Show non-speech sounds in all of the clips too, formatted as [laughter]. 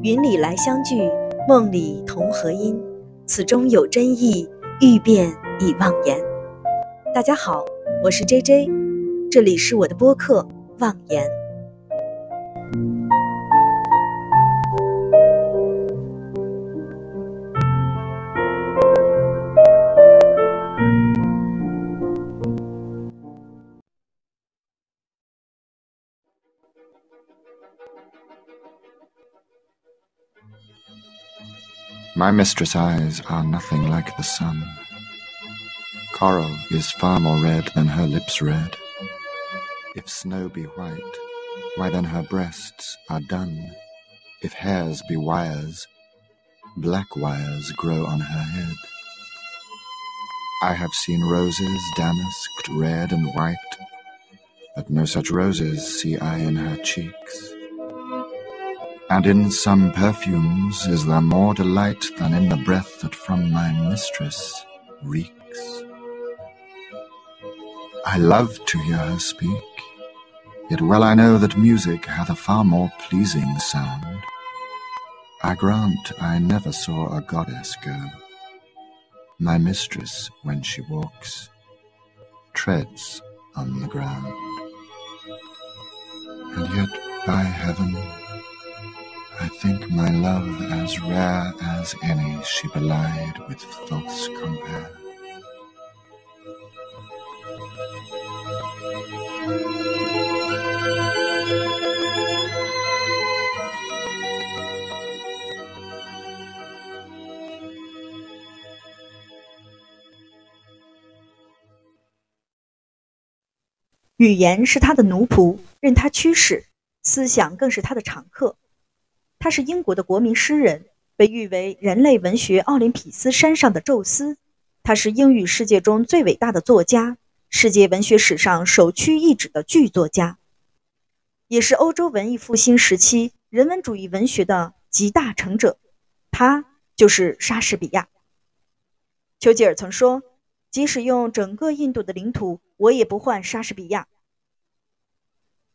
云里来相聚，梦里同和音，此中有真意，欲辨已忘言。大家好，我是 J J，这里是我的播客《忘言》。Mistress' eyes are nothing like the sun. Coral is far more red than her lips red. If snow be white, why then her breasts are dun. If hairs be wires, black wires grow on her head. I have seen roses damasked red and white, but no such roses see I in her cheeks. And in some perfumes is there more delight than in the breath that from my mistress reeks. I love to hear her speak, yet well I know that music hath a far more pleasing sound. I grant I never saw a goddess go. My mistress, when she walks, treads on the ground. And yet, by heaven, my love as rare as any she belied with false compare. 语言是他的奴仆，任他驱使；思想更是他的常客。他是英国的国民诗人，被誉为人类文学奥林匹斯山上的宙斯。他是英语世界中最伟大的作家，世界文学史上首屈一指的巨作家，也是欧洲文艺复兴时期人文主义文学的集大成者。他就是莎士比亚。丘吉尔曾说：“即使用整个印度的领土，我也不换莎士比亚。”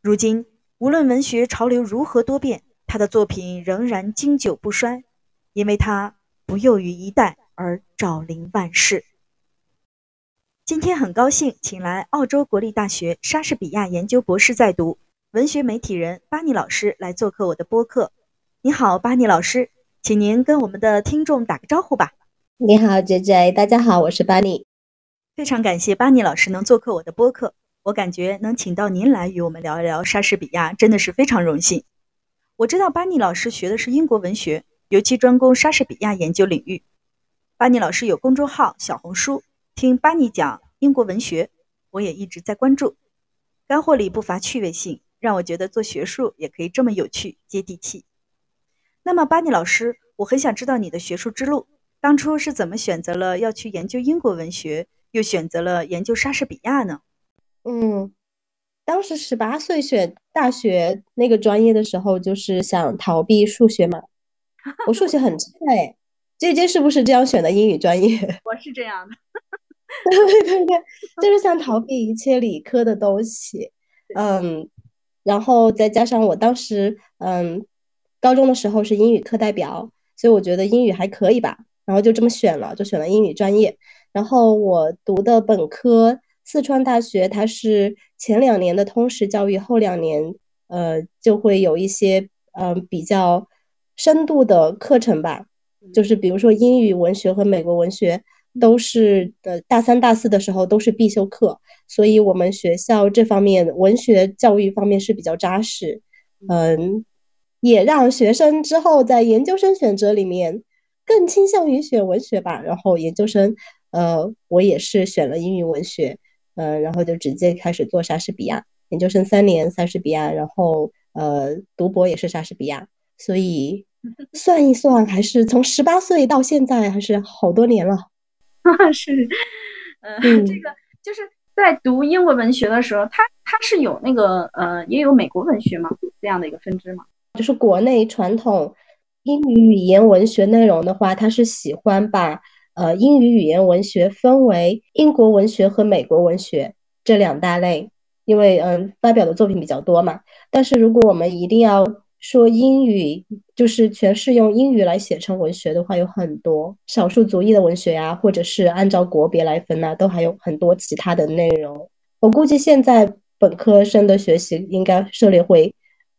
如今，无论文学潮流如何多变。他的作品仍然经久不衰，因为他不囿于一代而照临万世。今天很高兴请来澳洲国立大学莎士比亚研究博士在读、文学媒体人巴尼老师来做客我的播客。你好，巴尼老师，请您跟我们的听众打个招呼吧。你好，J J，大家好，我是巴尼。非常感谢巴尼老师能做客我的播客，我感觉能请到您来与我们聊一聊莎士比亚，真的是非常荣幸。我知道巴尼老师学的是英国文学，尤其专攻莎士比亚研究领域。巴尼老师有公众号、小红书，听巴尼讲英国文学，我也一直在关注。干货里不乏趣味性，让我觉得做学术也可以这么有趣、接地气。那么，巴尼老师，我很想知道你的学术之路，当初是怎么选择了要去研究英国文学，又选择了研究莎士比亚呢？嗯。当时十八岁选大学那个专业的时候，就是想逃避数学嘛。[laughs] 我数学很差哎，姐姐是不是这样选的英语专业？[laughs] 我是这样的，[laughs] 对对对，就是想逃避一切理科的东西。嗯，然后再加上我当时嗯，高中的时候是英语课代表，所以我觉得英语还可以吧，然后就这么选了，就选了英语专业。然后我读的本科。四川大学它是前两年的通识教育，后两年呃就会有一些嗯比较深度的课程吧，就是比如说英语文学和美国文学都是呃大三大四的时候都是必修课，所以我们学校这方面文学教育方面是比较扎实，嗯，也让学生之后在研究生选择里面更倾向于选文学吧。然后研究生呃我也是选了英语文学。嗯，然后就直接开始做莎士比亚研究生三年，莎士比亚，然后呃，读博也是莎士比亚，所以 [laughs] 算一算，还是从十八岁到现在，还是好多年了。[laughs] 是，嗯，这个就是在读英文文学的时候，它它是有那个呃，也有美国文学嘛这样的一个分支嘛，就是国内传统英语语言文学内容的话，它是喜欢把。呃，英语语言文学分为英国文学和美国文学这两大类，因为嗯，发表的作品比较多嘛。但是如果我们一定要说英语就是全是用英语来写成文学的话，有很多少数族裔的文学呀，或者是按照国别来分呐，都还有很多其他的内容。我估计现在本科生的学习应该涉猎会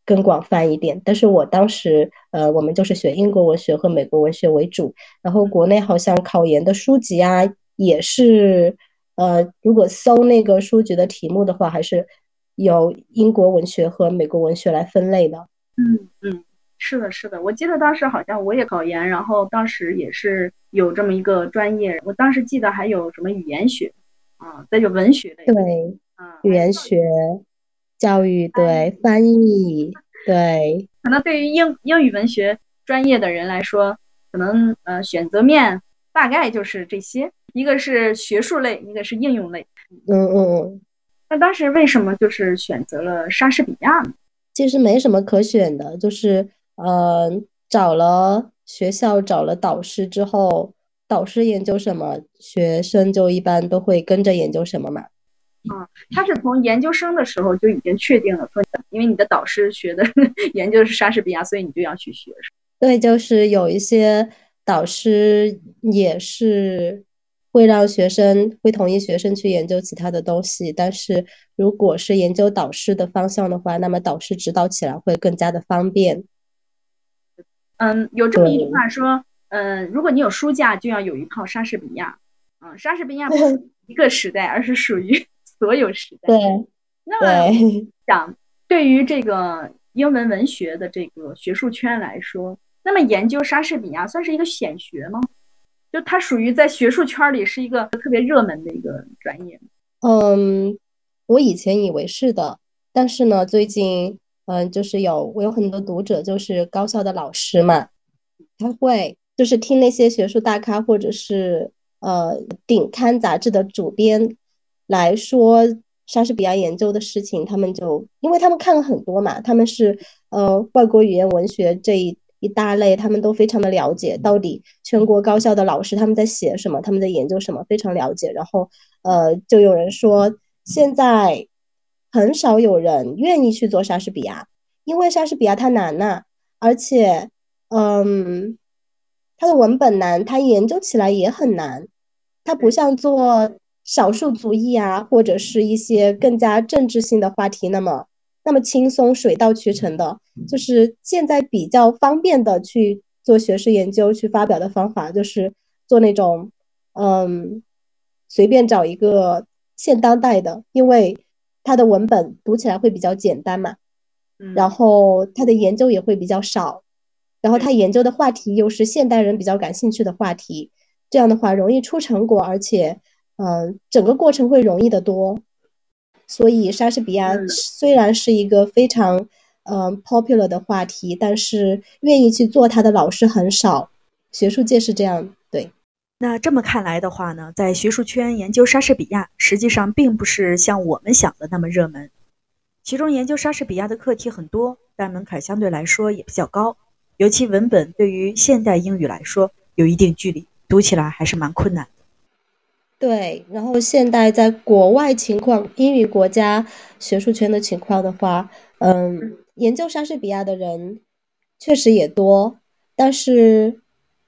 更广泛一点，但是我当时呃，我们就是学英国文学和美国文学为主，然后国内好像考研的书籍啊，也是呃，如果搜那个书籍的题目的话，还是有英国文学和美国文学来分类的。嗯嗯，是的，是的，我记得当时好像我也考研，然后当时也是有这么一个专业，我当时记得还有什么语言学啊，再就文学类，对，啊，语言学、教育，对，翻译，对，可能对于英英语文学专业的人来说，可能呃选择面大概就是这些，一个是学术类，一个是应用类，嗯嗯嗯，那当时为什么就是选择了莎士比亚呢？其实没什么可选的，就是呃，找了学校，找了导师之后，导师研究什么，学生就一般都会跟着研究什么嘛。啊，他是从研究生的时候就已经确定了，说因为你的导师学的 [laughs] 研究是莎士比亚，所以你就要去学。对，就是有一些导师也是。会让学生会同意学生去研究其他的东西，但是如果是研究导师的方向的话，那么导师指导起来会更加的方便。嗯，有这么一句话说，嗯，如果你有书架，就要有一套莎士比亚。嗯，莎士比亚不是一个时代，而是属于所有时代。对。那么讲，对于这个英文文学的这个学术圈来说，那么研究莎士比亚算是一个显学吗？就它属于在学术圈里是一个特别热门的一个专业。嗯，我以前以为是的，但是呢，最近嗯，就是有我有很多读者，就是高校的老师嘛，他会就是听那些学术大咖或者是呃顶刊杂志的主编来说莎士比亚研究的事情，他们就因为他们看了很多嘛，他们是呃外国语言文学这一。一大类，他们都非常的了解，到底全国高校的老师他们在写什么，他们在研究什么，非常了解。然后，呃，就有人说，现在很少有人愿意去做莎士比亚，因为莎士比亚它难呐，而且，嗯，它的文本难，它研究起来也很难，它不像做少数族裔啊，或者是一些更加政治性的话题那么。那么轻松、水到渠成的，就是现在比较方便的去做学术研究、去发表的方法，就是做那种，嗯，随便找一个现当代的，因为它的文本读起来会比较简单嘛，然后它的研究也会比较少，然后他研究的话题又是现代人比较感兴趣的话题，这样的话容易出成果，而且，嗯，整个过程会容易得多。所以，莎士比亚虽然是一个非常嗯 popular 的话题，但是愿意去做他的老师很少。学术界是这样，对。那这么看来的话呢，在学术圈研究莎士比亚，实际上并不是像我们想的那么热门。其中研究莎士比亚的课题很多，但门槛相对来说也比较高，尤其文本对于现代英语来说有一定距离，读起来还是蛮困难。对，然后现代在国外情况，英语国家学术圈的情况的话，嗯，研究莎士比亚的人确实也多，但是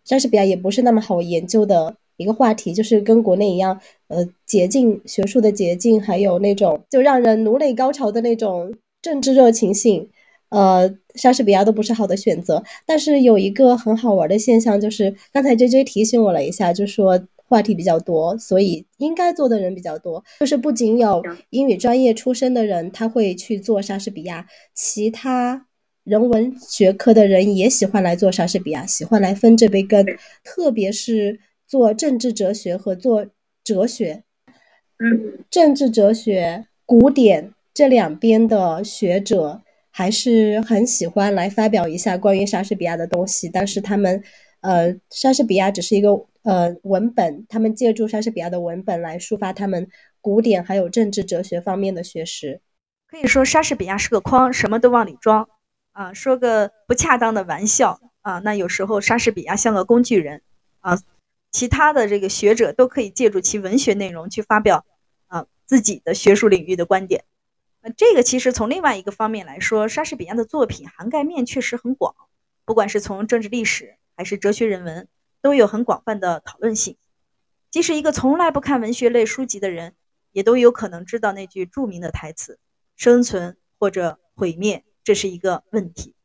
莎士比亚也不是那么好研究的一个话题，就是跟国内一样，呃，捷径学术的捷径，还有那种就让人颅内高潮的那种政治热情性，呃，莎士比亚都不是好的选择。但是有一个很好玩的现象，就是刚才 J J 提醒我了一下，就说。话题比较多，所以应该做的人比较多。就是不仅有英语专业出身的人，他会去做莎士比亚，其他人文学科的人也喜欢来做莎士比亚，喜欢来分这杯羹。特别是做政治哲学和做哲学，嗯，政治哲学、古典这两边的学者还是很喜欢来发表一下关于莎士比亚的东西。但是他们，呃，莎士比亚只是一个。呃，文本，他们借助莎士比亚的文本来抒发他们古典还有政治哲学方面的学识。可以说，莎士比亚是个筐，什么都往里装。啊，说个不恰当的玩笑啊，那有时候莎士比亚像个工具人啊，其他的这个学者都可以借助其文学内容去发表啊自己的学术领域的观点。这个其实从另外一个方面来说，莎士比亚的作品涵盖面确实很广，不管是从政治历史还是哲学人文，都有很广泛的讨论性。即使一个从来不看文学类书籍的人，也都有可能知道那句著名的台词：“生存或者毁灭，这是一个问题。”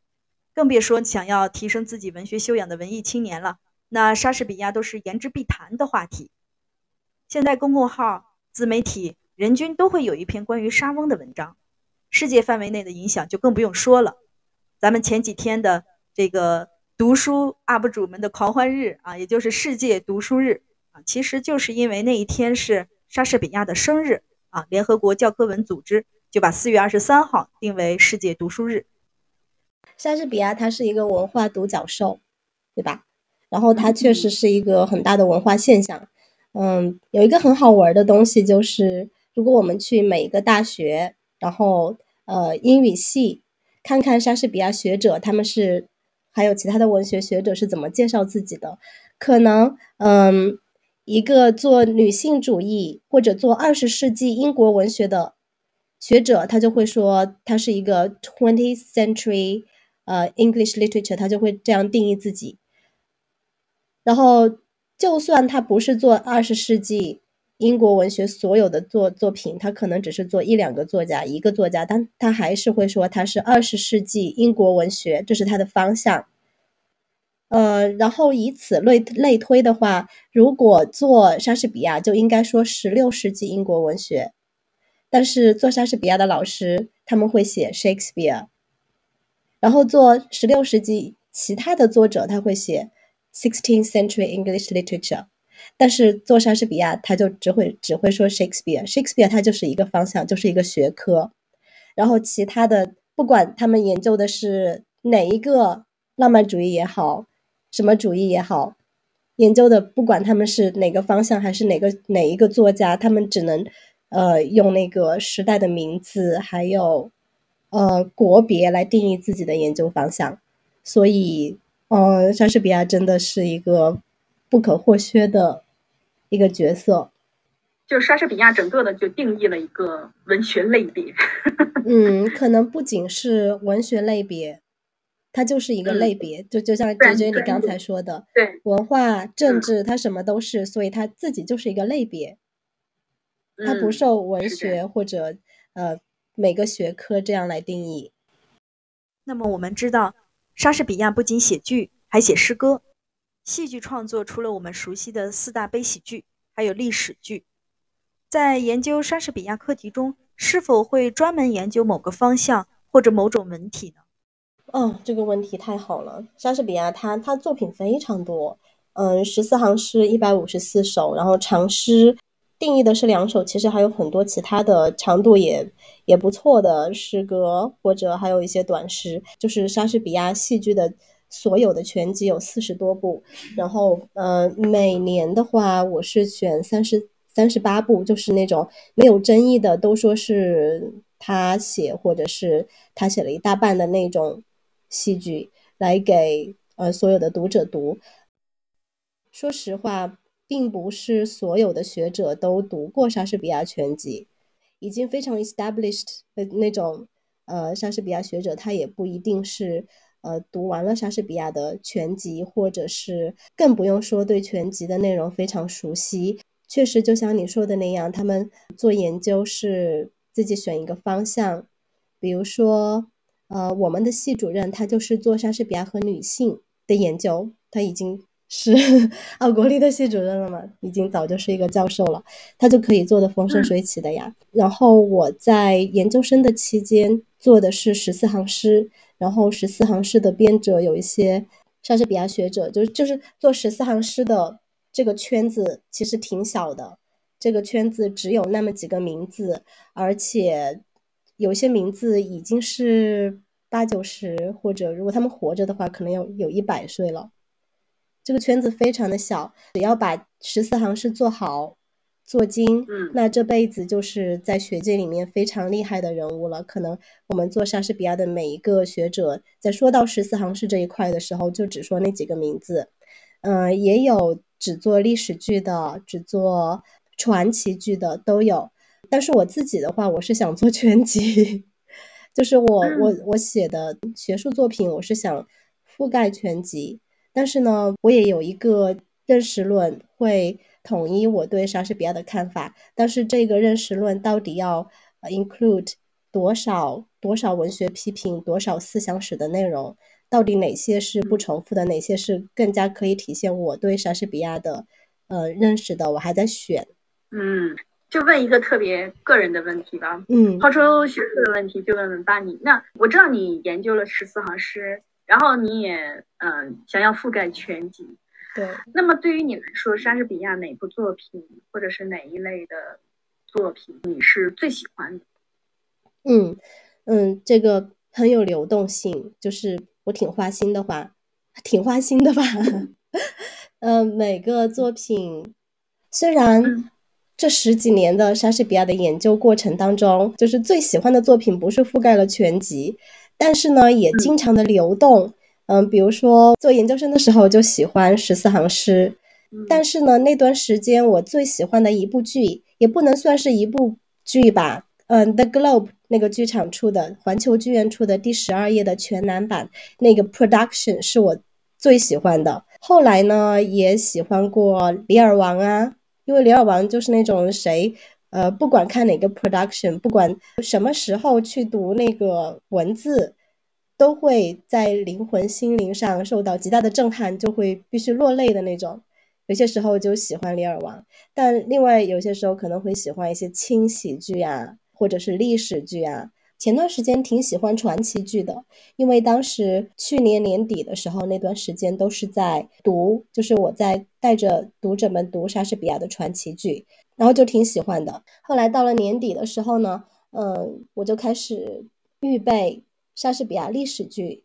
更别说想要提升自己文学修养的文艺青年了，那莎士比亚都是言之必谈的话题。现在公众号、自媒体。人均都会有一篇关于莎翁的文章，世界范围内的影响就更不用说了。咱们前几天的这个读书 UP 主们的狂欢日啊，也就是世界读书日啊，其实就是因为那一天是莎士比亚的生日啊，联合国教科文组织就把四月二十三号定为世界读书日。莎士比亚他是一个文化独角兽，对吧？然后他确实是一个很大的文化现象。嗯，有一个很好玩的东西就是。如果我们去每一个大学，然后呃英语系看看莎士比亚学者他们是还有其他的文学学者是怎么介绍自己的，可能嗯一个做女性主义或者做二十世纪英国文学的学者，他就会说他是一个 twentieth century 呃 English literature，他就会这样定义自己。然后就算他不是做二十世纪。英国文学所有的作作品，他可能只是做一两个作家，一个作家，但他还是会说他是二十世纪英国文学，这是他的方向。呃，然后以此类类推的话，如果做莎士比亚，就应该说十六世纪英国文学。但是做莎士比亚的老师他们会写 Shakespeare，然后做十六世纪其他的作者他会写 sixteenth century English literature。但是做莎士比亚，他就只会只会说 Shakespeare，Shakespeare 它就是一个方向，就是一个学科。然后其他的，不管他们研究的是哪一个浪漫主义也好，什么主义也好，研究的不管他们是哪个方向，还是哪个哪一个作家，他们只能呃用那个时代的名字，还有呃国别来定义自己的研究方向。所以，嗯，莎士比亚真的是一个。不可或缺的一个角色，就是莎士比亚整个的就定义了一个文学类别。嗯，可能不仅是文学类别，它就是一个类别。就就像杰杰你刚才说的，对文化、政治，它什么都是，所以它自己就是一个类别，它不受文学或者呃每个学科这样来定义。那么我们知道，莎士比亚不仅写剧，还写诗歌。戏剧创作除了我们熟悉的四大悲喜剧，还有历史剧。在研究莎士比亚课题中，是否会专门研究某个方向或者某种文体呢？哦，这个问题太好了。莎士比亚他他作品非常多，嗯，十四行诗一百五十四首，然后长诗定义的是两首，其实还有很多其他的长度也也不错的诗歌，或者还有一些短诗，就是莎士比亚戏剧的。所有的全集有四十多部，然后呃，每年的话我是选三十三十八部，就是那种没有争议的，都说是他写或者是他写了一大半的那种戏剧来给呃所有的读者读。说实话，并不是所有的学者都读过莎士比亚全集，已经非常 established 的那种呃莎士比亚学者，他也不一定是。呃，读完了莎士比亚的全集，或者是更不用说对全集的内容非常熟悉。确实，就像你说的那样，他们做研究是自己选一个方向。比如说，呃，我们的系主任他就是做莎士比亚和女性的研究，他已经是 [laughs] 奥国立的系主任了嘛，已经早就是一个教授了，他就可以做的风生水起的呀。然后我在研究生的期间做的是十四行诗。然后十四行诗的编者有一些莎士比亚学者，就是就是做十四行诗的这个圈子其实挺小的，这个圈子只有那么几个名字，而且有些名字已经是八九十，或者如果他们活着的话，可能有有一百岁了。这个圈子非常的小，只要把十四行诗做好。做精，嗯，那这辈子就是在学界里面非常厉害的人物了。可能我们做莎士比亚的每一个学者，在说到十四行诗这一块的时候，就只说那几个名字。嗯，也有只做历史剧的，只做传奇剧的都有。但是我自己的话，我是想做全集，[laughs] 就是我我我写的学术作品，我是想覆盖全集。但是呢，我也有一个认识论，会统一我对莎士比亚的看法。但是这个认识论到底要 include 多少多少文学批评，多少思想史的内容？到底哪些是不重复的，哪些是更加可以体现我对莎士比亚的呃认识的？我还在选。嗯，就问一个特别个人的问题吧。嗯，抛出学术的问题，就问问巴尼。那我知道你研究了十四行诗，然后你也嗯想要覆盖全集。对。那么对于你来说，莎士比亚哪部作品或者是哪一类的作品你是最喜欢的？嗯嗯，这个很有流动性，就是。我挺花心的话，挺花心的吧。[laughs] 呃，每个作品，虽然这十几年的莎士比亚的研究过程当中，就是最喜欢的作品不是覆盖了全集，但是呢，也经常的流动。嗯，比如说做研究生的时候就喜欢十四行诗，但是呢，那段时间我最喜欢的一部剧，也不能算是一部剧吧。嗯，The Globe 那个剧场出的，环球剧院出的第十二页的全男版那个 production 是我最喜欢的。后来呢，也喜欢过《李尔王》啊，因为《李尔王》就是那种谁，呃，不管看哪个 production，不管什么时候去读那个文字，都会在灵魂心灵上受到极大的震撼，就会必须落泪的那种。有些时候就喜欢《李尔王》，但另外有些时候可能会喜欢一些轻喜剧啊。或者是历史剧啊，前段时间挺喜欢传奇剧的，因为当时去年年底的时候，那段时间都是在读，就是我在带着读者们读莎士比亚的传奇剧，然后就挺喜欢的。后来到了年底的时候呢，嗯，我就开始预备莎士比亚历史剧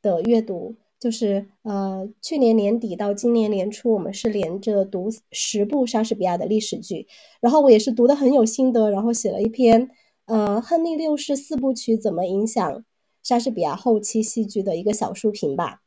的阅读，就是呃，去年年底到今年年初，我们是连着读十部莎士比亚的历史剧，然后我也是读的很有心得，然后写了一篇。呃，亨利六世四部曲怎么影响莎士比亚后期戏剧的一个小书评吧。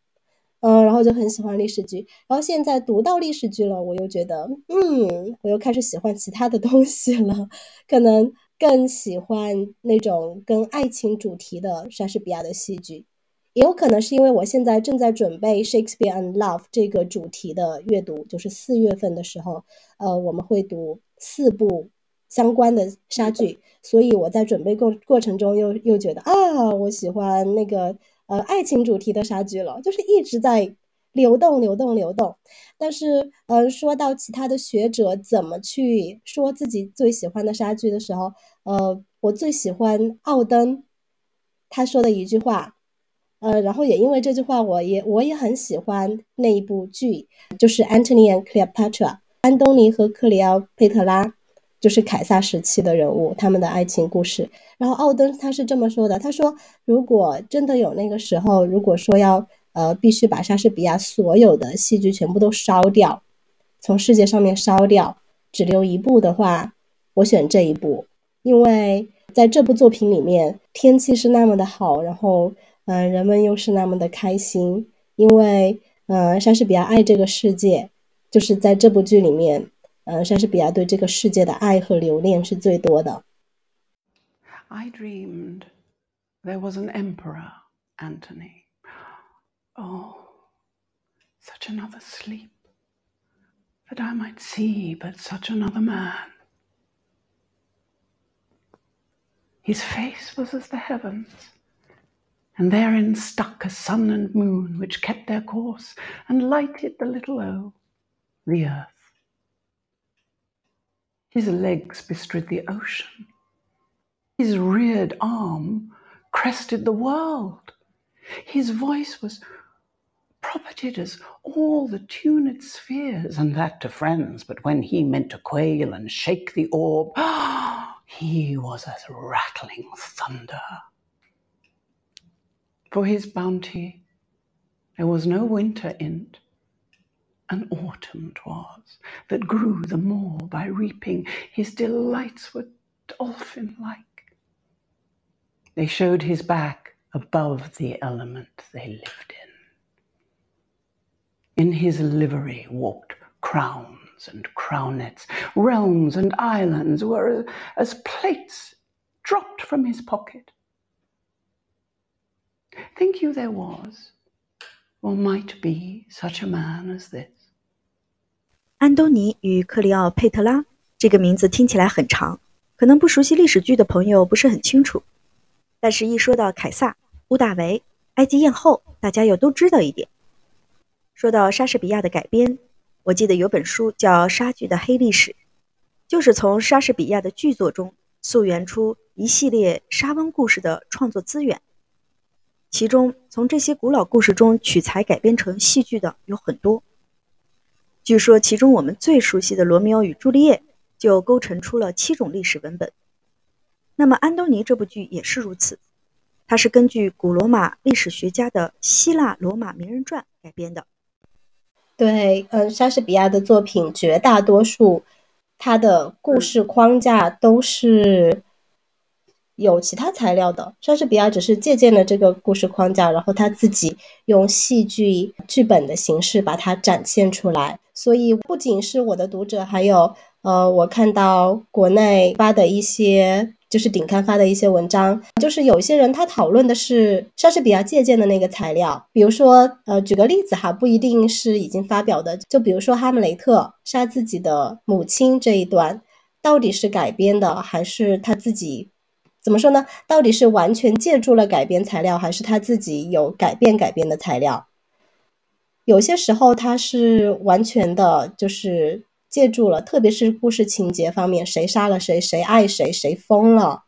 嗯，然后就很喜欢历史剧，然后现在读到历史剧了，我又觉得，嗯，我又开始喜欢其他的东西了，可能更喜欢那种跟爱情主题的莎士比亚的戏剧，也有可能是因为我现在正在准备 Shakespeare and Love 这个主题的阅读，就是四月份的时候，呃，我们会读四部。相关的莎剧，所以我在准备过过程中又又觉得啊，我喜欢那个呃爱情主题的莎剧了，就是一直在流动流动流动。但是嗯，说到其他的学者怎么去说自己最喜欢的莎剧的时候，呃，我最喜欢奥登他说的一句话，呃，然后也因为这句话，我也我也很喜欢那一部剧，就是《Antony and Cleopatra》安东尼和克里奥佩特拉。就是凯撒时期的人物，他们的爱情故事。然后奥登他是这么说的：“他说，如果真的有那个时候，如果说要呃必须把莎士比亚所有的戏剧全部都烧掉，从世界上面烧掉，只留一部的话，我选这一部，因为在这部作品里面，天气是那么的好，然后嗯，人们又是那么的开心，因为嗯，莎士比亚爱这个世界，就是在这部剧里面。”呃，莎士比亚对这个世界的爱和留恋是最多的。I dreamed there was an emperor, Antony. Oh, such another sleep, that I might see but such another man. His face was as the heavens, and therein stuck a sun and moon which kept their course and lighted the little O, the earth. His legs bestrid the ocean. His reared arm crested the world. His voice was propertied as all the tuned spheres, and that to friends. But when he meant to quail and shake the orb, [gasps] he was as rattling thunder. For his bounty there was no winter in't, an autumn 'twas, that grew the more by reaping. His delights were dolphin like. They showed his back above the element they lived in. In his livery walked crowns and crownets, realms and islands were as plates dropped from his pocket. Think you there was, or might be, such a man as this? 安东尼与克里奥佩特拉这个名字听起来很长，可能不熟悉历史剧的朋友不是很清楚。但是，一说到凯撒、屋大维、埃及艳后，大家又都知道一点。 说到莎士比亚的改编，我记得有本书叫《莎剧的黑历史》，就是从莎士比亚的剧作中溯源出一系列莎翁故事的创作资源。其中，从这些古老故事中取材改编成戏剧的有很多。据说，其中我们最熟悉的《罗密欧与朱丽叶》就构成出了七种历史文本。那么，《安东尼》这部剧也是如此，它是根据古罗马历史学家的希腊罗马名人传改编的。对，嗯，莎士比亚的作品绝大多数，他的故事框架都是有其他材料的。莎士比亚只是借鉴了这个故事框架，然后他自己用戏剧剧本的形式把它展现出来。所以，不仅是我的读者，还有呃，我看到国内发的一些。就是顶刊发的一些文章，就是有些人他讨论的是莎士比亚借鉴的那个材料，比如说，呃，举个例子哈，不一定是已经发表的，就比如说哈姆雷特杀自己的母亲这一段，到底是改编的还是他自己？怎么说呢？到底是完全借助了改编材料，还是他自己有改变改编的材料？有些时候他是完全的，就是。借助了，特别是故事情节方面，谁杀了谁，谁爱谁，谁疯了，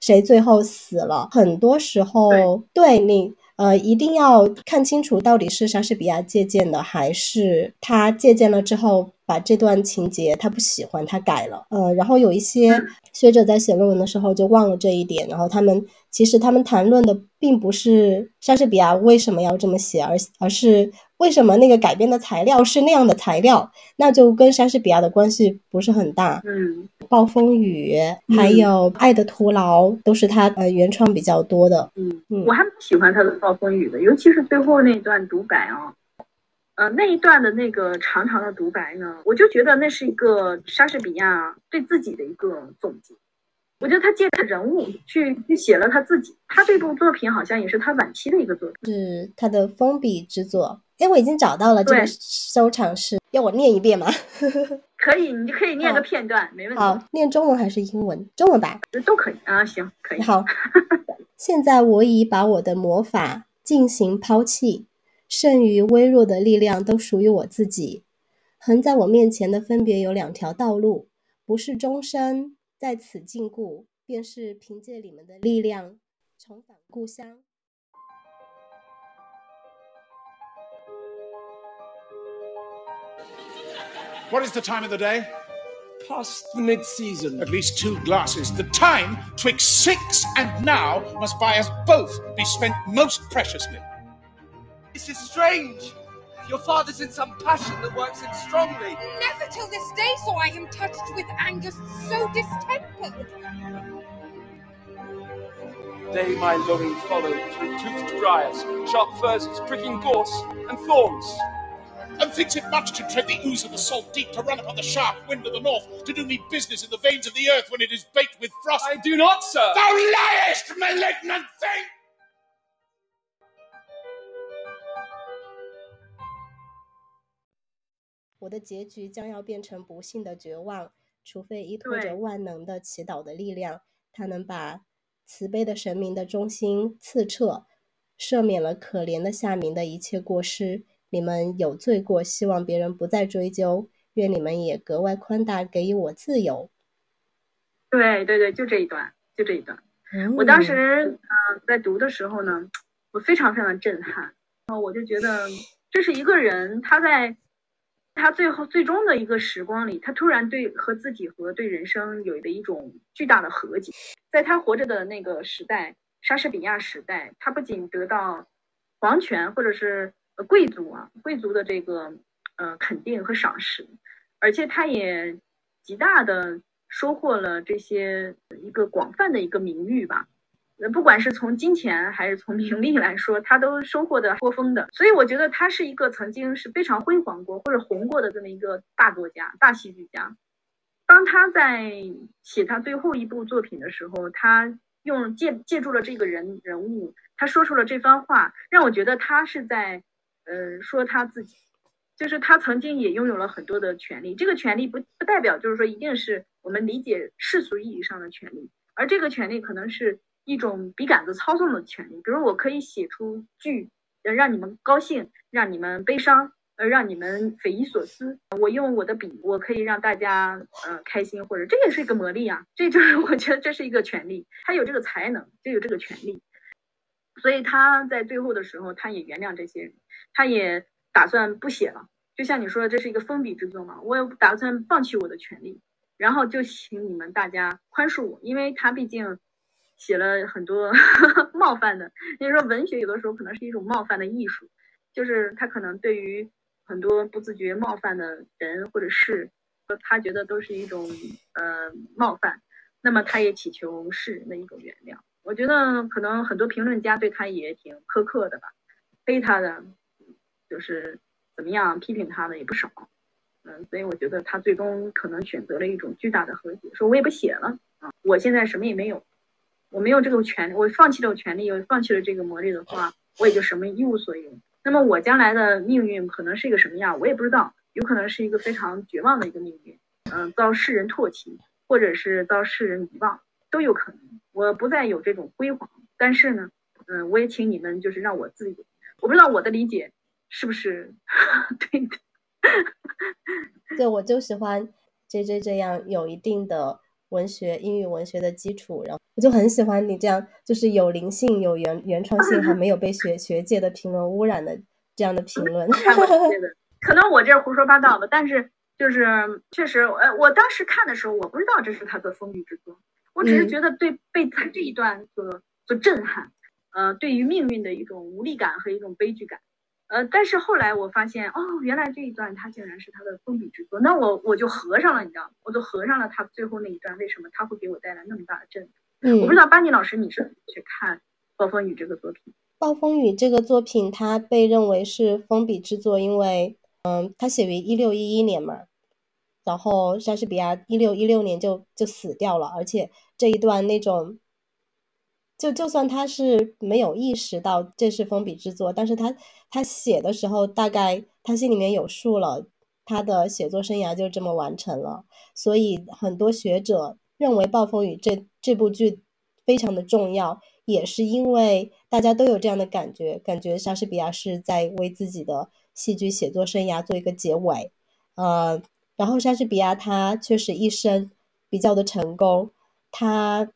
谁最后死了，很多时候，对。你，呃，一定要看清楚，到底是莎士比亚借鉴的，还是他借鉴了之后把这段情节他不喜欢，他改了，呃，然后有一些学者在写论文的时候就忘了这一点，然后他们其实他们谈论的并不是莎士比亚为什么要这么写，而而是。为什么那个改编的材料是那样的材料？那就跟莎士比亚的关系不是很大。嗯，暴风雨还有爱的徒劳都是他呃原创比较多的。嗯嗯，我还蛮喜欢他的暴风雨的，尤其是最后那段独白啊，呃那一段的那个长长的独白呢，我就觉得那是一个莎士比亚对自己的一个总结。我觉得他借着人物去去写了他自己，他这部作品好像也是他晚期的一个作品，是他的封笔之作。哎，我已经找到了这个收藏是，要我念一遍吗？[laughs] 可以，你可以念个片段，没问题。好，念中文还是英文？中文吧，都可以啊。行，可以。好，现在我已把我的魔法进行抛弃，剩余微弱的力量都属于我自己。横在我面前的分别有两条道路，不是终身在此禁锢，便是凭借你们的力量重返故乡。What is the time of the day? Past the mid-season. At least two glasses. The time twixt six and now must by us both be spent most preciously. This is strange. Your father's in some passion that works him strongly. Never till this day saw I him touched with anger so distempered. Day my longing followed through toothed briars, sharp furzes, pricking gorse, and thorns and thinks it much to tread the ooze of the salt deep, to run upon the sharp wind of the north, to do me business in the veins of the earth when it is baked with frost. I do not, sir. Thou liest, malignant thing! 我的结局将要变成不幸的绝望，除非依托着万能的祈祷的力量，他能把慈悲的神明的忠心刺彻，赦免了可怜的夏民的一切过失。你们有罪过，希望别人不再追究。愿你们也格外宽大，给予我自由。对对对，就这一段，就这一段。我当时嗯在读的时候呢，我非常非常震撼。然后我就觉得，这是一个人他在他最后最终的一个时光里，他突然对和自己和对人生有的一种巨大的和解。在他活着的那个时代，莎士比亚时代，他不仅得到皇权，或者是。贵族啊，贵族的这个呃肯定和赏识，而且他也极大的收获了这些一个广泛的一个名誉吧。呃不管是从金钱还是从名利来说，他都收获的颇丰的。所以我觉得他是一个曾经是非常辉煌过或者红过的这么一个大作家、大戏剧家。当他在写他最后一部作品的时候，他用借借助了这个人人物，他说出了这番话，让我觉得他是在呃说他自己，就是他曾经也拥有了很多的权利。这个权利不不代表就是说一定是我们理解世俗意义上的权利，而这个权利可能是。一种笔杆子操纵的权利，比如我可以写出剧，呃，让你们高兴，让你们悲伤，呃，让你们匪夷所思。我用我的笔，我可以让大家呃开心，或者这也是一个魔力啊。这就是我觉得这是一个权利，他有这个才能，就有这个权利。所以他在最后的时候，他也原谅这些人，他也打算不写了。就像你说的，这是一个封笔之作嘛，我也打算放弃我的权利，然后就请你们大家宽恕我，因为他毕竟。写了很多 [laughs] 冒犯的，你说文学有的时候可能是一种冒犯的艺术，就是他可能对于很多不自觉冒犯的人或者事，他觉得都是一种呃冒犯，那么他也祈求世人的一种原谅。我觉得可能很多评论家对他也挺苛刻的吧，黑他的，就是怎么样批评他的也不少，嗯，所以我觉得他最终可能选择了一种巨大的和解，说我也不写了啊，我现在什么也没有。我没有这个权利，我放弃了权利，又放弃了这个魔力的话，我也就什么一无所有。那么我将来的命运可能是一个什么样，我也不知道，有可能是一个非常绝望的一个命运，嗯，遭世人唾弃，或者是遭世人遗忘，都有可能。我不再有这种辉煌，但是呢，嗯，我也请你们就是让我自由。我不知道我的理解是不是 [laughs] 对的。对，我就喜欢 J J 这样有一定的。文学英语文学的基础，然后我就很喜欢你这样，就是有灵性、有原原创性，还没有被学学界的评论污染的这样的评论。[laughs] 可能我这胡说八道吧，但是就是确实，呃，我当时看的时候，我不知道这是他的封笔之作，我只是觉得对被他这一段所所震撼，呃，对于命运的一种无力感和一种悲剧感。呃，但是后来我发现，哦，原来这一段他竟然是他的封笔之作，那我我就合上了，你知道，我就合上了他最后那一段，为什么他会给我带来那么大的震撼？嗯，我不知道巴尼老师你是怎么去看《暴风雨》这个作品？《暴风雨》这个作品，它被认为是封笔之作，因为，嗯，它写于一六一一年嘛，然后莎士比亚一六一六年就就死掉了，而且这一段那种。就就算他是没有意识到这是封笔之作，但是他他写的时候，大概他心里面有数了，他的写作生涯就这么完成了。所以很多学者认为《暴风雨》这这部剧非常的重要，也是因为大家都有这样的感觉，感觉莎士比亚是在为自己的戏剧写作生涯做一个结尾。呃，然后莎士比亚他确实一生比较的成功，他。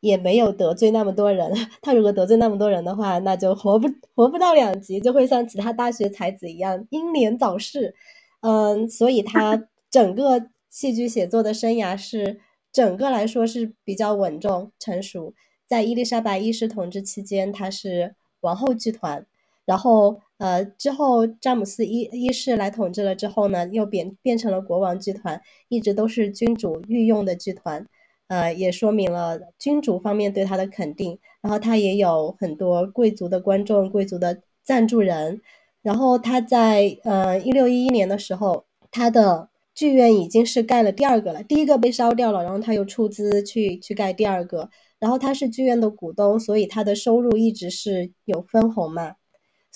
也没有得罪那么多人。[laughs] 他如果得罪那么多人的话，那就活不活不到两集，就会像其他大学才子一样英年早逝。嗯，所以他 [laughs] 整个戏剧写作的生涯是整个来说是比较稳重成熟。在伊丽莎白一世统治期间，他是王后剧团，然后呃之后詹姆斯一一世来统治了之后呢，又变变成了国王剧团，一直都是君主御用的剧团。呃，也说明了君主方面对他的肯定，然后他也有很多贵族的观众、贵族的赞助人。然后他在呃一六一一年的时候，他的剧院已经是盖了第二个了，第一个被烧掉了，然后他又出资去去盖第二个。然后他是剧院的股东，所以他的收入一直是有分红嘛，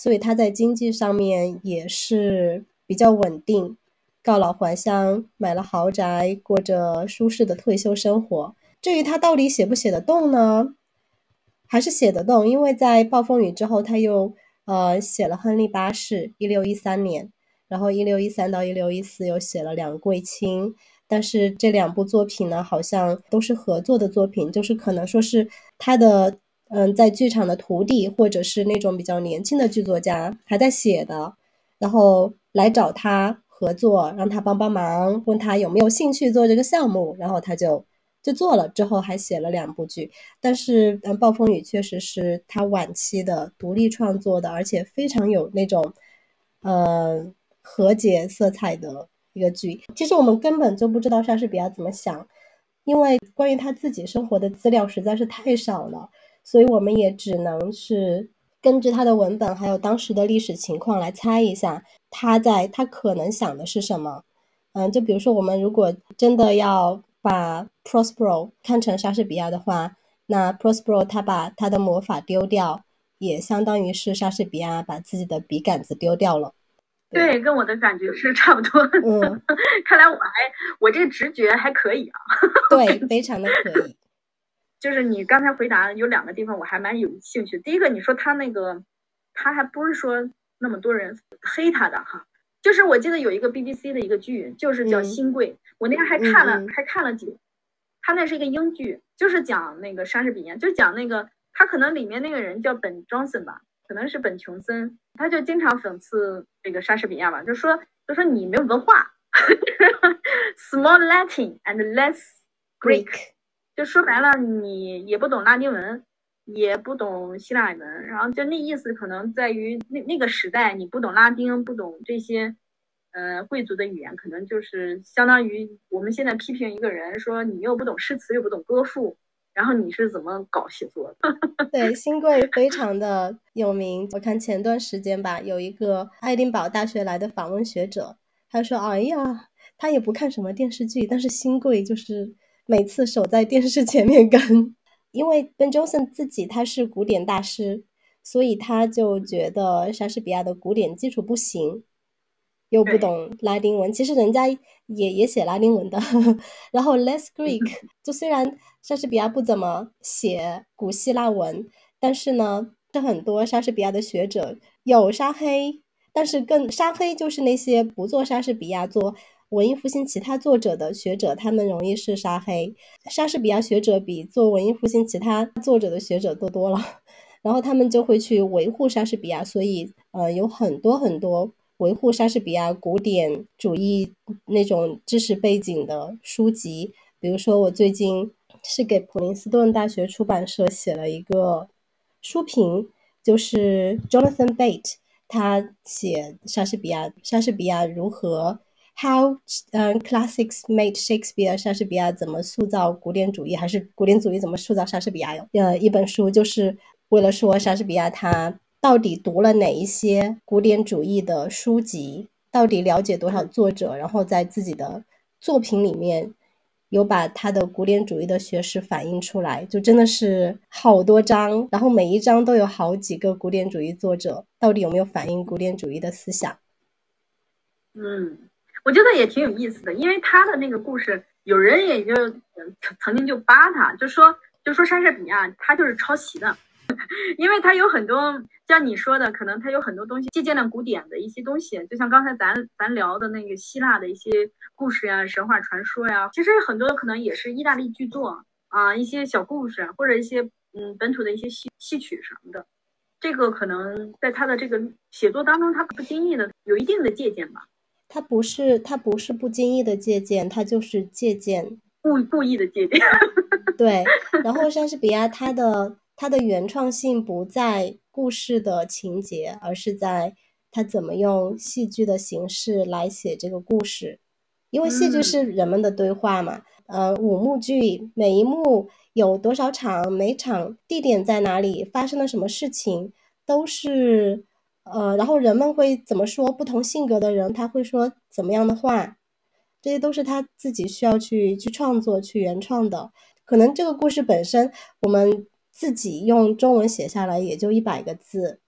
所以他在经济上面也是比较稳定。告老还乡，买了豪宅，过着舒适的退休生活。至于他到底写不写得动呢？还是写得动，因为在暴风雨之后，他又呃写了《亨利八世》，一六一三年，然后一六一三到一六一四又写了《两贵卿》。但是这两部作品呢，好像都是合作的作品，就是可能说是他的嗯在剧场的徒弟，或者是那种比较年轻的剧作家还在写的，然后来找他。合作让他帮帮忙，问他有没有兴趣做这个项目，然后他就就做了。之后还写了两部剧，但是《嗯暴风雨》确实是他晚期的独立创作的，而且非常有那种呃和解色彩的一个剧。其实我们根本就不知道莎士比亚怎么想，因为关于他自己生活的资料实在是太少了，所以我们也只能是根据他的文本还有当时的历史情况来猜一下他在他可能想的是什么。嗯，就比如说我们如果真的要把 Prospero 看成莎士比亚的话，那 Prospero 他把他的魔法丢掉，也相当于是莎士比亚把自己的笔杆子丢掉了。对，跟我的感觉是差不多。嗯，[laughs] 看来我还我这个直觉还可以啊。对，[laughs] 非常的可以。就是你刚才回答有两个地方我还蛮有兴趣。第一个，你说他那个他还不是说那么多人黑他的哈，就是我记得有一个 BBC 的一个剧，就是叫《新贵》，我那天还看了还看了几，他那是一个英剧，就是讲那个莎士比亚，就讲那个他可能里面那个人叫本 Johnson 吧。可能是本琼森，他就经常讽刺那个莎士比亚吧，就说就说你没有文化，[laughs] small Latin and less Greek，就说白了你也不懂拉丁文，也不懂希腊文，然后就那意思可能在于那那个时代你不懂拉丁，不懂这些，呃贵族的语言，可能就是相当于我们现在批评一个人说你又不懂诗词又不懂歌赋。然后你是怎么搞写作的？[laughs] 对，新贵非常的有名。我看前段时间吧，有一个爱丁堡大学来的访问学者，他说：“哎呀，他也不看什么电视剧，但是新贵就是每次守在电视前面跟。因为 Ben Jonson 自己他是古典大师，所以他就觉得莎士比亚的古典基础不行。”又不懂拉丁文，其实人家也也写拉丁文的。[laughs] 然后 less Greek，[laughs] 就虽然莎士比亚不怎么写古希腊文，但是呢，这很多莎士比亚的学者有沙黑，但是更沙黑就是那些不做莎士比亚做文艺复兴其他作者的学者，他们容易是沙黑。莎士比亚学者比做文艺复兴其他作者的学者多多了，[laughs] 然后他们就会去维护莎士比亚，所以呃，有很多很多。维护莎士比亚古典主义那种知识背景的书籍，比如说我最近是给普林斯顿大学出版社写了一个书评，就是 Jonathan Bate 他写莎士比亚，莎士比亚如何 How 嗯 Classics Made Shakespeare，莎士比亚怎么塑造古典主义，还是古典主义怎么塑造莎士比亚？呃，一本书就是为了说莎士比亚他。到底读了哪一些古典主义的书籍？到底了解多少作者？然后在自己的作品里面有把他的古典主义的学识反映出来，就真的是好多章，然后每一章都有好几个古典主义作者，到底有没有反映古典主义的思想？嗯，我觉得也挺有意思的，因为他的那个故事，有人也就曾曾经就扒他，就说就说莎士比亚他就是抄袭的。[laughs] 因为他有很多像你说的，可能他有很多东西借鉴了古典的一些东西，就像刚才咱咱聊的那个希腊的一些故事呀、神话传说呀，其实很多可能也是意大利剧作啊，一些小故事或者一些嗯本土的一些戏戏曲什么的，这个可能在他的这个写作当中，他不经意的有一定的借鉴吧。他不是他不是不经意的借鉴，他就是借鉴故故意的借鉴。[laughs] 对，然后莎士比亚他的。他的原创性不在故事的情节，而是在他怎么用戏剧的形式来写这个故事。因为戏剧是人们的对话嘛，呃，五幕剧每一幕有多少场，每场地点在哪里，发生了什么事情，都是呃，然后人们会怎么说？不同性格的人他会说怎么样的话，这些都是他自己需要去去创作、去原创的。可能这个故事本身，我们。自己用中文写下来也就一百个字，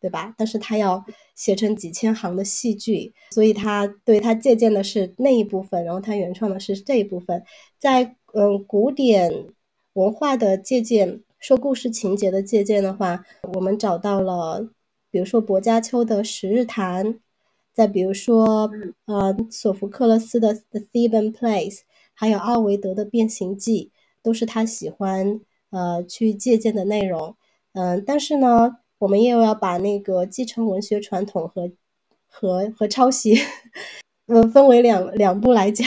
对吧？但是他要写成几千行的戏剧，所以他对他借鉴的是那一部分，然后他原创的是这一部分。在嗯古典文化的借鉴，说故事情节的借鉴的话，我们找到了，比如说薄伽丘的《十日谈》，再比如说呃索福克勒斯的《The Theban Plays》，还有奥维德的《变形记》，都是他喜欢。呃，去借鉴的内容，嗯，但是呢，我们也有要把那个继承文学传统和和和抄袭，呃，分为两两步来讲，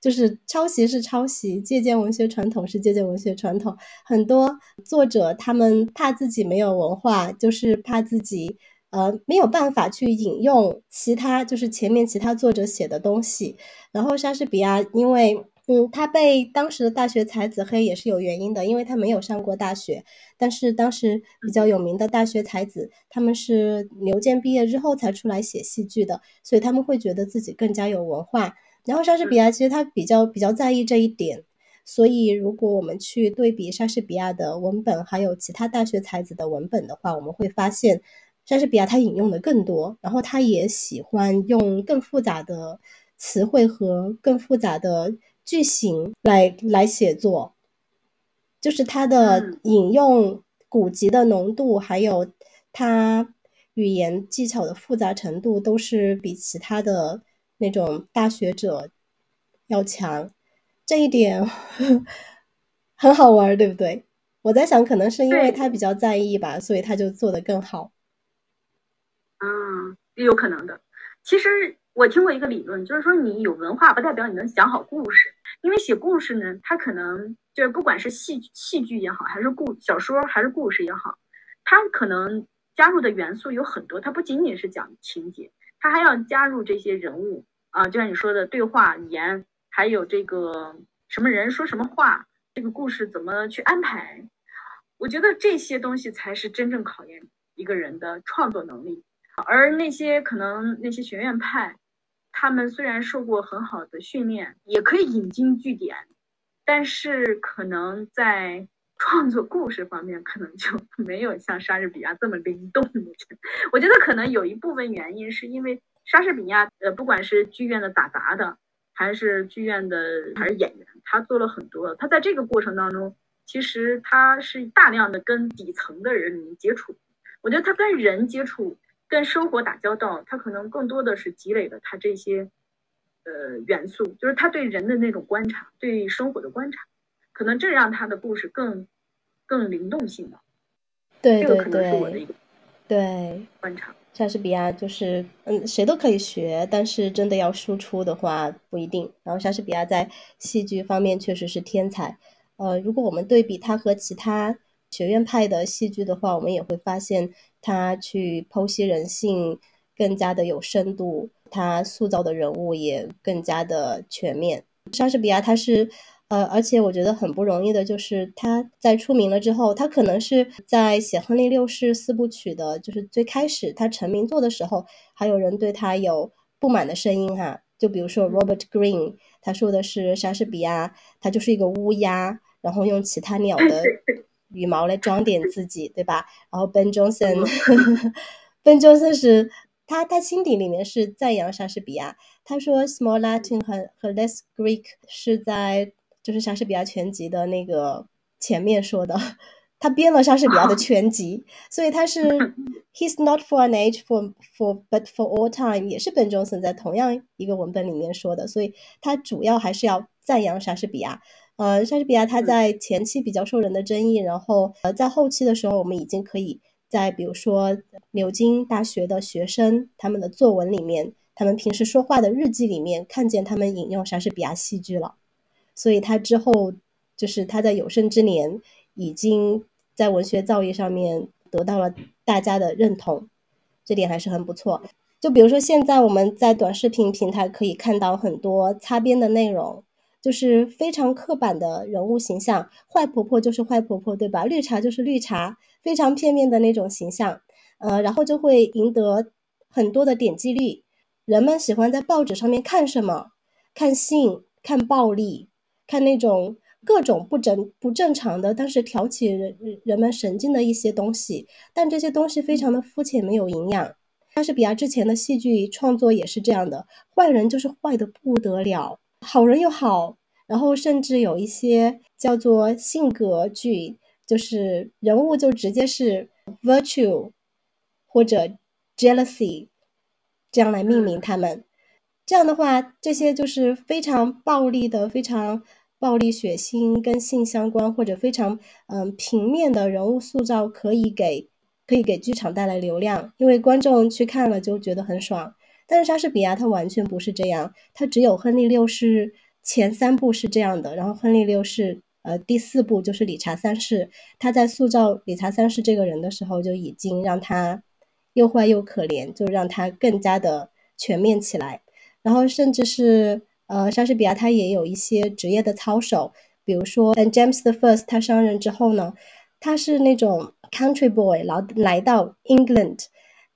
就是抄袭是抄袭，借鉴文学传统是借鉴文学传统。很多作者他们怕自己没有文化，就是怕自己呃没有办法去引用其他，就是前面其他作者写的东西。然后莎士比亚因为。嗯，他被当时的大学才子黑也是有原因的，因为他没有上过大学。但是当时比较有名的大学才子，他们是牛剑毕业之后才出来写戏剧的，所以他们会觉得自己更加有文化。然后莎士比亚其实他比较比较在意这一点，所以如果我们去对比莎士比亚的文本还有其他大学才子的文本的话，我们会发现莎士比亚他引用的更多，然后他也喜欢用更复杂的词汇和更复杂的。句型来来写作，就是他的引用古籍的浓度，还有他语言技巧的复杂程度，都是比其他的那种大学者要强。这一点 [laughs] 很好玩，对不对？我在想，可能是因为他比较在意吧，所以他就做得更好。嗯，也有可能的。其实我听过一个理论，就是说你有文化不代表你能讲好故事。因为写故事呢，它可能就是不管是戏戏剧也好，还是故小说还是故事也好，它可能加入的元素有很多。它不仅仅是讲情节，它还要加入这些人物啊，就像你说的对话语言，还有这个什么人说什么话，这个故事怎么去安排。我觉得这些东西才是真正考验一个人的创作能力。而那些可能那些学院派。他们虽然受过很好的训练，也可以引经据典，但是可能在 [laughs] 创作故事方面，可能就 [laughs] 没有像莎士比亚这么灵动。我觉得可能有一部分原因是因为莎士比亚，呃，不管是剧院的打杂的，还是剧院的，还是演员，他做了很多。他在这个过程当中，其实他是大量的跟底层的人民接触。我觉得他跟人接触。跟生活打交道，他可能更多的是积累了他这些，呃，元素，就是他对人的那种观察，对生活的观察，可能这让他的故事更更灵动性吧。对对对，对观察。莎士比亚就是，嗯，谁都可以学，但是真的要输出的话不一定。然后莎士比亚在戏剧方面确实是天才。呃，如果我们对比他和其他学院派的戏剧的话，我们也会发现。他去剖析人性更加的有深度，他塑造的人物也更加的全面。莎士比亚他是，呃，而且我觉得很不容易的，就是他在出名了之后，他可能是在写《亨利六世四部曲》的，就是最开始他成名作的时候，还有人对他有不满的声音哈。就比如说 Robert Greene，他说的是莎士比亚他就是一个乌鸦，然后用其他鸟的。[laughs] 羽毛来装点自己，对吧？然后 Ben Jonson，Ben [laughs] Jonson 是他，他心底里面是赞扬莎士比亚。他说 Small Latin 和和 Less Greek 是在就是莎士比亚全集的那个前面说的，他编了莎士比亚的全集，所以他是 [laughs] He's not for an age for for but for all time，也是 Ben Jonson 在同样一个文本里面说的，所以他主要还是要赞扬莎士比亚。呃，莎士比亚他在前期比较受人的争议，然后呃，在后期的时候，我们已经可以在比如说牛津大学的学生他们的作文里面，他们平时说话的日记里面看见他们引用莎士比亚戏剧了，所以他之后就是他在有生之年已经在文学造诣上面得到了大家的认同，这点还是很不错。就比如说现在我们在短视频平台可以看到很多擦边的内容。就是非常刻板的人物形象，坏婆婆就是坏婆婆，对吧？绿茶就是绿茶，非常片面的那种形象，呃，然后就会赢得很多的点击率。人们喜欢在报纸上面看什么？看性、看暴力、看那种各种不正不正常的，但是挑起人人们神经的一些东西。但这些东西非常的肤浅，没有营养。莎士比亚之前的戏剧创作也是这样的，坏人就是坏的不得了。好人又好，然后甚至有一些叫做性格剧，就是人物就直接是 virtue 或者 jealousy 这样来命名他们。这样的话，这些就是非常暴力的、非常暴力血腥跟性相关，或者非常嗯平面的人物塑造，可以给可以给剧场带来流量，因为观众去看了就觉得很爽。但是莎士比亚他完全不是这样，他只有亨利六世前三部是这样的，然后亨利六世呃第四部就是理查三世，他在塑造理查三世这个人的时候就已经让他又坏又可怜，就让他更加的全面起来，然后甚至是呃，莎士比亚他也有一些职业的操守，比如说，嗯，James the First 他上任之后呢，他是那种 country boy，然后来到 England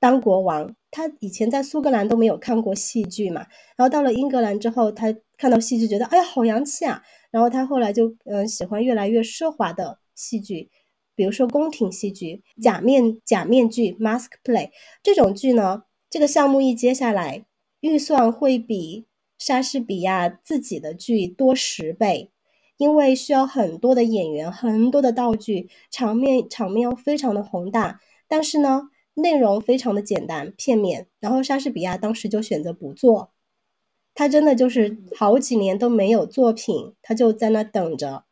当国王。他以前在苏格兰都没有看过戏剧嘛，然后到了英格兰之后，他看到戏剧觉得哎呀好洋气啊，然后他后来就嗯喜欢越来越奢华的戏剧，比如说宫廷戏剧、假面假面剧 （mask play） 这种剧呢，这个项目一接下来，预算会比莎士比亚自己的剧多十倍，因为需要很多的演员、很多的道具，场面场面要非常的宏大，但是呢。内容非常的简单片面，然后莎士比亚当时就选择不做，他真的就是好几年都没有作品，他就在那等着，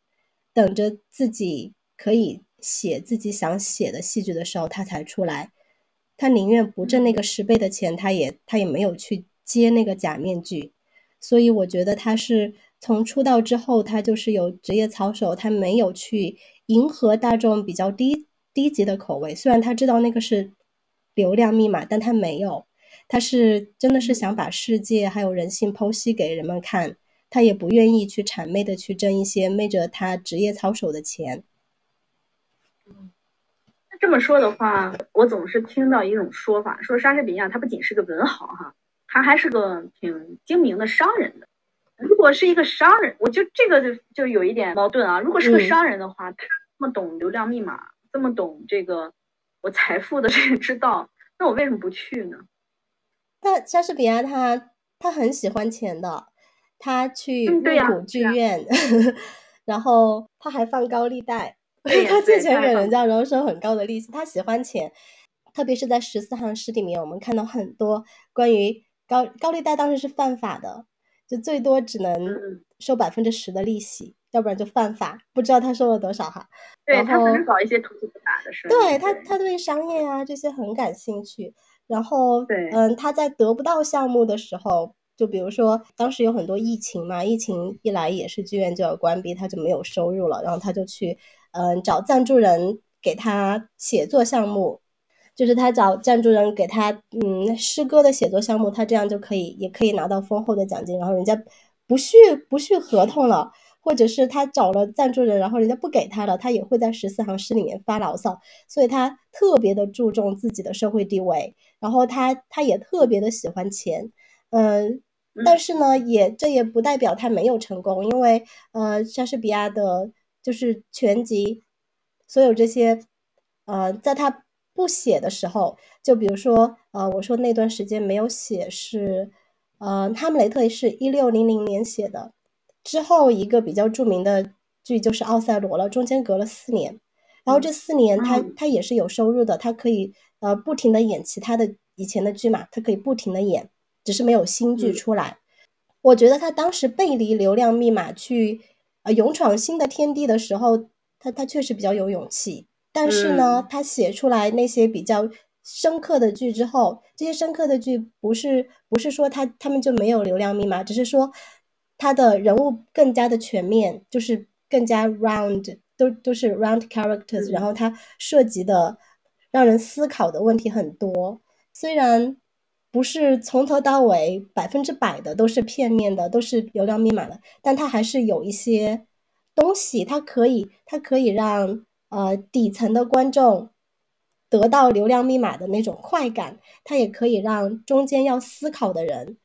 等着自己可以写自己想写的戏剧的时候，他才出来。他宁愿不挣那个十倍的钱，他也他也没有去接那个假面具。所以我觉得他是从出道之后，他就是有职业操守，他没有去迎合大众比较低低级的口味。虽然他知道那个是。流量密码，但他没有，他是真的是想把世界还有人性剖析给人们看，他也不愿意去谄媚的去挣一些昧着他职业操守的钱。那这么说的话，我总是听到一种说法，说莎士比亚他不仅是个文豪哈，他还是个挺精明的商人的。如果是一个商人，我就这个就就有一点矛盾啊。如果是个商人的话，他这么懂流量密码，这么懂这个。我财富的这个之道，那我为什么不去呢？那莎士比亚他他很喜欢钱的，他去入股剧院，[laughs] 然后他还放高利贷，[laughs] 他借钱给人家，然后收很高的利息。他喜欢钱，特别是在十四行诗里面，我们看到很多关于高高利贷当时是犯法的，就最多只能收百分之十的利息。要不然就犯法，不知道他收了多少哈。对他可能搞一些投资不打的事。对他，他对商业啊这些很感兴趣。然后，嗯，他在得不到项目的时候，就比如说当时有很多疫情嘛，疫情一来也是剧院就要关闭，他就没有收入了。然后他就去，嗯，找赞助人给他写作项目，就是他找赞助人给他，嗯，诗歌的写作项目，他这样就可以也可以拿到丰厚的奖金。然后人家不续不续合同了。或者是他找了赞助人，然后人家不给他了，他也会在十四行诗里面发牢骚，所以他特别的注重自己的社会地位，然后他他也特别的喜欢钱，嗯，但是呢，也这也不代表他没有成功，因为呃，莎士比亚的就是全集，所有这些，呃，在他不写的时候，就比如说呃，我说那段时间没有写是，呃，哈姆雷特是一六零零年写的。之后一个比较著名的剧就是《奥赛罗》了，中间隔了四年，然后这四年他他也是有收入的，他可以呃不停的演其他的以前的剧嘛，他可以不停的演，只是没有新剧出来。我觉得他当时背离流量密码去呃勇闯新的天地的时候，他他确实比较有勇气。但是呢，他写出来那些比较深刻的剧之后，这些深刻的剧不是不是说他他们就没有流量密码，只是说。他的人物更加的全面，就是更加 round，都都是 round characters，然后他涉及的让人思考的问题很多。虽然不是从头到尾百分之百的都是片面的，都是流量密码的，但它还是有一些东西，它可以，它可以让呃底层的观众得到流量密码的那种快感，它也可以让中间要思考的人。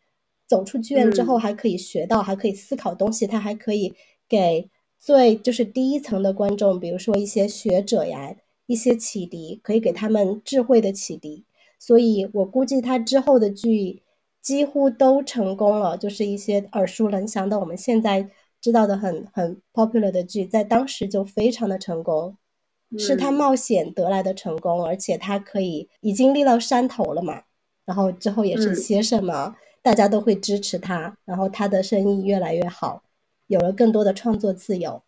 走出剧院之后，还可以学到，还可以思考东西。他还可以给最就是第一层的观众，比如说一些学者呀，一些启迪，可以给他们智慧的启迪。所以我估计他之后的剧几乎都成功了，就是一些耳熟能详的，我们现在知道的很很 popular 的剧，在当时就非常的成功，是他冒险得来的成功，而且他可以已经立到山头了嘛。然后之后也是写什么。大家都会支持他，然后他的生意越来越好，有了更多的创作自由。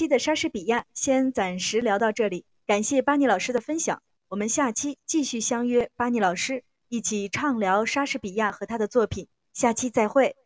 期的莎士比亚先暂时聊到这里，感谢巴尼老师的分享。我们下期继续相约巴尼老师一起畅聊莎士比亚和他的作品。下期再会。